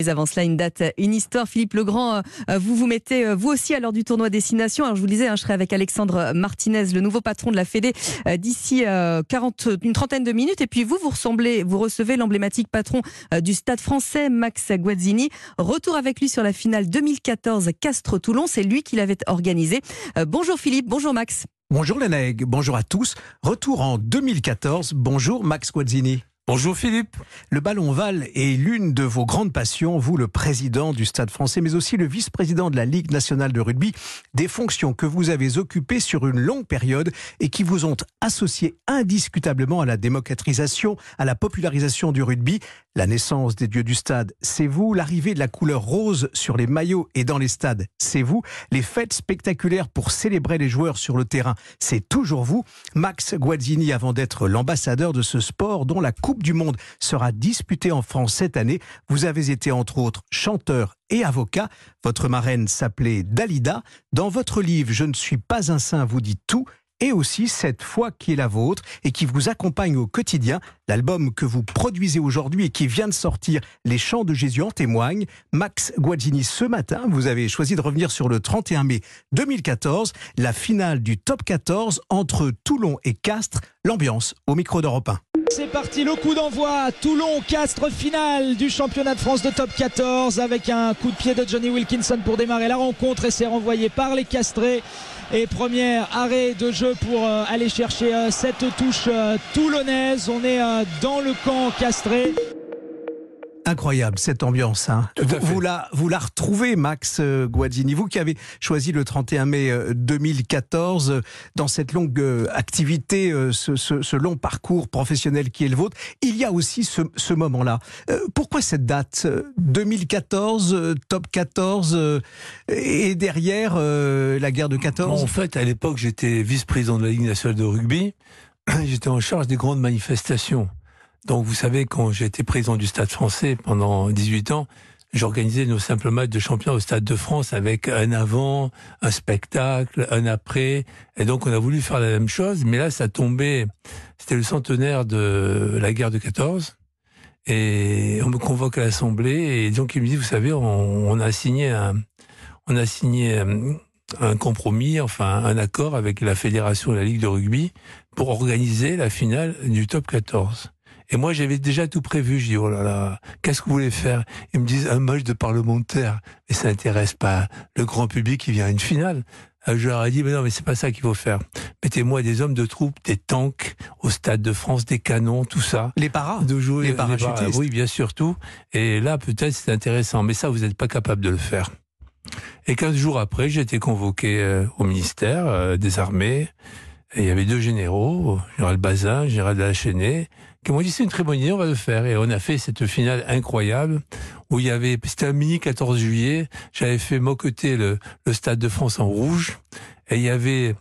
Mais avant cela, une date, une histoire. Philippe Legrand, euh, vous vous mettez euh, vous aussi à l'heure du tournoi Destination. Alors je vous le disais, hein, je serai avec Alexandre Martinez, le nouveau patron de la Fédé, euh, d'ici 40, une trentaine de minutes. Et puis vous, vous ressemblez, vous recevez l'emblématique patron du Stade Français, Max Guazzini. Retour avec lui sur la finale 2014 Castres-Toulon. C'est lui qui l'avait organisé. Bonjour Philippe, bonjour Max. Bonjour Leneg, bonjour à tous. Retour en 2014. Bonjour Max Guazzini. Bonjour Philippe. Le ballon val est l'une de vos grandes passions, vous le président du Stade français, mais aussi le vice-président de la Ligue nationale de rugby, des fonctions que vous avez occupées sur une longue période et qui vous ont associé indiscutablement à la démocratisation, à la popularisation du rugby. La naissance des dieux du stade, c'est vous. L'arrivée de la couleur rose sur les maillots et dans les stades, c'est vous. Les fêtes spectaculaires pour célébrer les joueurs sur le terrain, c'est toujours vous. Max Guazzini, avant d'être l'ambassadeur de ce sport dont la Coupe du Monde sera disputée en France cette année, vous avez été entre autres chanteur et avocat. Votre marraine s'appelait Dalida. Dans votre livre Je ne suis pas un saint, vous dites tout et aussi cette foi qui est la vôtre et qui vous accompagne au quotidien. L'album que vous produisez aujourd'hui et qui vient de sortir, Les chants de Jésus en témoignent. Max Guaggini, ce matin, vous avez choisi de revenir sur le 31 mai 2014, la finale du top 14 entre Toulon et Castres. L'ambiance au micro d'Europe 1. C'est parti, le coup d'envoi. Toulon-Castres, finale du championnat de France de top 14 avec un coup de pied de Johnny Wilkinson pour démarrer la rencontre et c'est renvoyé par les Castrés. Et premier arrêt de jeu pour euh, aller chercher euh, cette touche euh, toulonnaise. On est dans le camp castré incroyable cette ambiance. Hein. Vous, la, vous la retrouvez, Max euh, Guazzini, vous qui avez choisi le 31 mai 2014 euh, euh, dans cette longue activité, ce, long parcours professionnel qui est le vôtre. Il y a aussi ce, moment-là. Pourquoi cette date 2014, top 14 et derrière la guerre de 14 En fait, à l'époque, j'étais vice-président de la Ligue nationale de rugby. J'étais en charge des grandes manifestations. Donc vous savez, quand j'étais président du Stade français pendant 18 ans, j'organisais nos simples matchs de champion au Stade de France avec un avant, un spectacle, un après. Et donc on a voulu faire la même chose, mais là ça tombait, c'était le centenaire de la guerre de 14. Et on me convoque à l'Assemblée et donc il me dit, vous savez, on, a signé un, on a signé euh, un compromis, enfin un accord avec la fédération de la Ligue de rugby pour organiser la finale du top 14. Et moi, j'avais déjà tout prévu. Je dis, oh là là, qu'est-ce que vous voulez faire? Ils me disent, un match de parlementaire. Mais ça n'intéresse pas le grand public qui vient à une finale. Euh, je leur ai dit, mais non, mais c'est pas ça qu'il faut faire. Mettez-moi des hommes de troupes, des tanks au Stade de France, des canons, tout ça. Les paras de jouer, Les parachutistes Oui, bien sûr, tout. Et là, peut-être, c'est intéressant. Mais ça, vous n'êtes pas capable de le faire. Et 15 jours après, j'ai été convoqué euh, au ministère euh, des Armées. Et il y avait deux généraux, général Bazin, général de la Chenet, qui m'ont dit c'est une très bonne idée, on va le faire. Et on a fait cette finale incroyable où il y avait, c'était un mini 14 juillet, j'avais fait moqueter le, le Stade de France en rouge et il y avait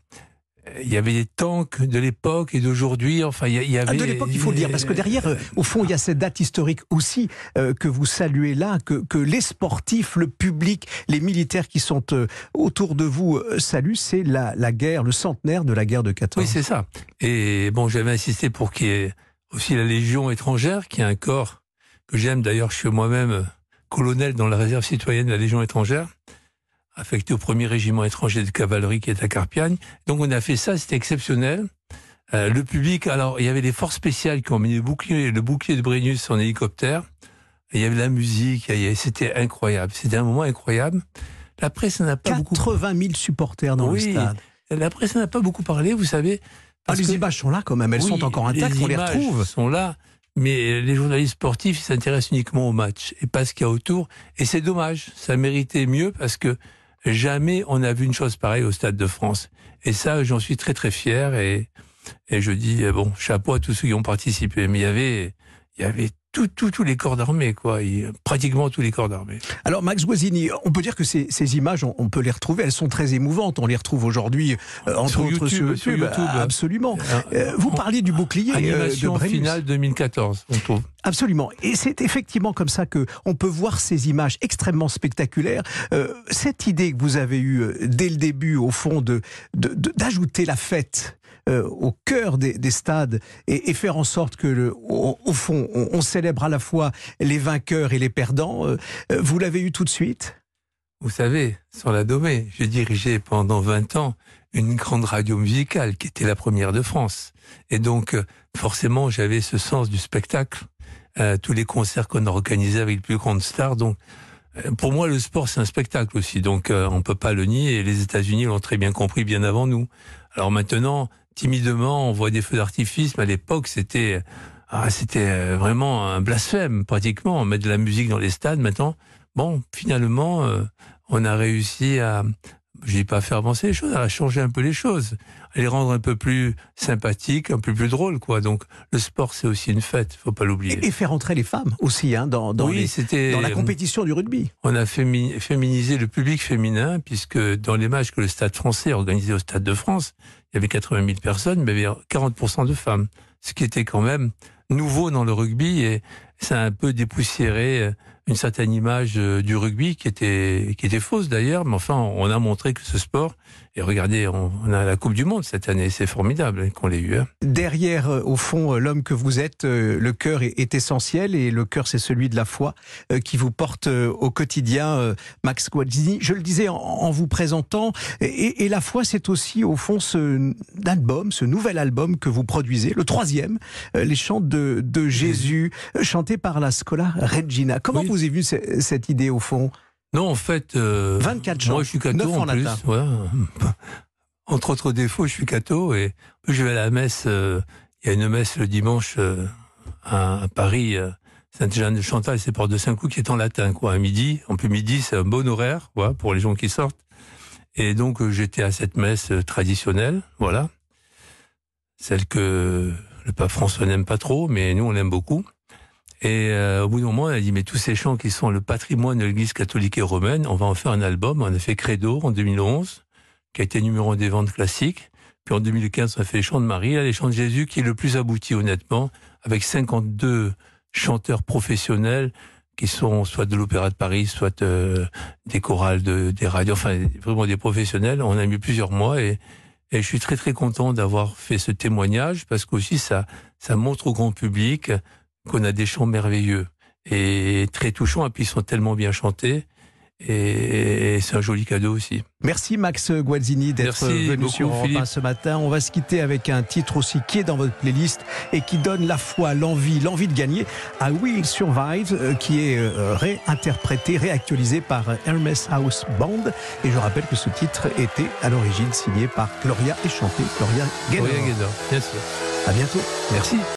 il y avait des tanks de l'époque et d'aujourd'hui. Enfin, il y avait. Ah, de l'époque, il faut le dire, parce que derrière, euh, au fond, il y a cette date historique aussi euh, que vous saluez là, que, que, les sportifs, le public, les militaires qui sont euh, autour de vous saluent. C'est la, la, guerre, le centenaire de la guerre de 14. Oui, c'est ça. Et bon, j'avais insisté pour qu'il y ait aussi la Légion étrangère, qui est un corps que j'aime. D'ailleurs, je suis moi-même colonel dans la réserve citoyenne de la Légion étrangère, affecté au premier régiment étranger de cavalerie qui est à Carpiagne. Donc on a fait ça, c'était exceptionnel. Euh, le public, alors il y avait des forces spéciales qui ont mis le bouclier, le bouclier de Brennus en hélicoptère. il y avait la musique, c'était incroyable. C'était un moment incroyable. La presse n'a pas 80 beaucoup... 80 000 supporters dans le stade. La presse n'a pas beaucoup parlé, vous savez, ah, les images sont là quand même, elles sont encore intactes, on les retrouve. sont là, mais les journalistes sportifs s'intéressent uniquement au match et pas ce qu'il y a autour. Et c'est dommage, ça méritait mieux parce que jamais on a vu une chose pareille au Stade de France. Et ça, j'en suis très très fier et, et je dis, bon, chapeau à tous ceux qui ont participé. Mais il y avait, il y avait tous les corps d'armée, quoi, pratiquement tous les corps d'armée. Alors Max Guazzini, on peut dire que ces, images, on, peut les retrouver, elles sont très émouvantes. On les retrouve aujourd'hui euh, entre autres YouTube, sur, YouTube, Absolument. Euh, vous parliez du bouclier euh, Animation de finale 2014, on trouve. Absolument. Et c'est effectivement comme ça que on peut voir ces images extrêmement spectaculaires. cette idée que vous avez eue dès le début, au fond, de d'ajouter la fête au cœur des, stades et, faire en sorte que, au, fond, on, célèbre à la fois les vainqueurs et les perdants. vous l'avez eu tout de suite? Vous savez, sur la Domée, j'ai dirigé pendant 20 ans une grande radio musicale qui était la première de France. Et donc, forcément, j'avais ce sens du spectacle. tous les concerts qu'on organisait avec les plus grandes stars. Donc, euh, pour moi, le sport, c'est un spectacle aussi, donc euh, on peut pas le nier. Et les États-Unis l'ont très bien compris bien avant nous. Alors maintenant, timidement, on voit des feux d'artifice, mais à l'époque, c'était ah, c'était euh, vraiment un blasphème pratiquement. Mettre de la musique dans les stades. Maintenant, bon, finalement, on a réussi à je dis pas faire avancer les choses, à changer un peu les choses, à les rendre un peu plus sympathiques, un peu plus drôles, quoi. Donc, le sport, c'est aussi une fête, faut pas l'oublier. Et, faire entrer les femmes aussi, hein, dans, dans, oui, dans la compétition du rugby. On a féminisé le public féminin, puisque dans les matchs que le Stade français organisait au Stade de France, il y avait 80 000 personnes, mais il y avait 40% de femmes. Ce qui était quand même nouveau dans le rugby et ça a un peu dépoussiéré euh, une certaine image euh, du rugby qui était qui était fausse d'ailleurs, mais enfin on a montré que ce sport et regardez, on, a la Coupe du Monde cette année, c'est formidable qu'on l'ait eu. Hein. Derrière, euh, au fond, l'homme que vous êtes, le cœur est, essentiel et le cœur c'est celui de la foi qui vous porte au quotidien, Max Guazzini. Je le disais en, vous présentant, et, et la foi c'est aussi au fond ce album, ce nouvel album que vous produisez, le troisième, les chants de, de Jésus, chantés par la Scola Regina. Comment vous avez vu cette idée au fond? Non, en fait. 24 euh, Moi, je suis catho en, plus. Entre autres défauts, je suis catho et je vais à la messe. Euh, il y a une messe le dimanche euh, à, Paris. Sainte-Jeanne de Chantal, c'est Porte de Saint-Cloud qui est en latin, quoi, à midi. En plus, midi, c'est un bon horaire, quoi, pour les gens qui sortent. Et donc, j'étais à cette messe traditionnelle, voilà. Celle que le pape François n'aime pas trop, mais nous, on l'aime beaucoup. Et euh, au bout d'un moment, elle a dit, mais tous ces chants qui sont le patrimoine de l'Église catholique et romaine, on va en faire un album. On a fait Credo en 2011, qui a été numéro un des ventes classiques. Puis en 2015, on a fait les chants de Marie, là, les chants de Jésus, qui est le plus abouti, honnêtement, avec 52 chanteurs professionnels qui sont soit de l'Opéra de Paris, soit euh, des chorales de, des radios, enfin vraiment des professionnels. On a mis plusieurs mois et, et je suis très très content d'avoir fait ce témoignage parce qu'aussi ça, ça montre au grand public qu'on a des chants merveilleux et très touchants, et puis ils sont tellement bien chantés. Et c'est un joli cadeau aussi. Merci Max Guazzini d'être venu sur Europe ce matin. On va se quitter avec un titre aussi qui est dans votre playlist et qui donne la foi, l'envie, l'envie de gagner à Will Survive, euh, qui est euh, réinterprété, réactualisé par Hermes House Band. Et je rappelle que ce titre était à l'origine signé par Gloria et chanté Gloria Gaynor. Gloria Gaynor, bien sûr. À bientôt. Merci.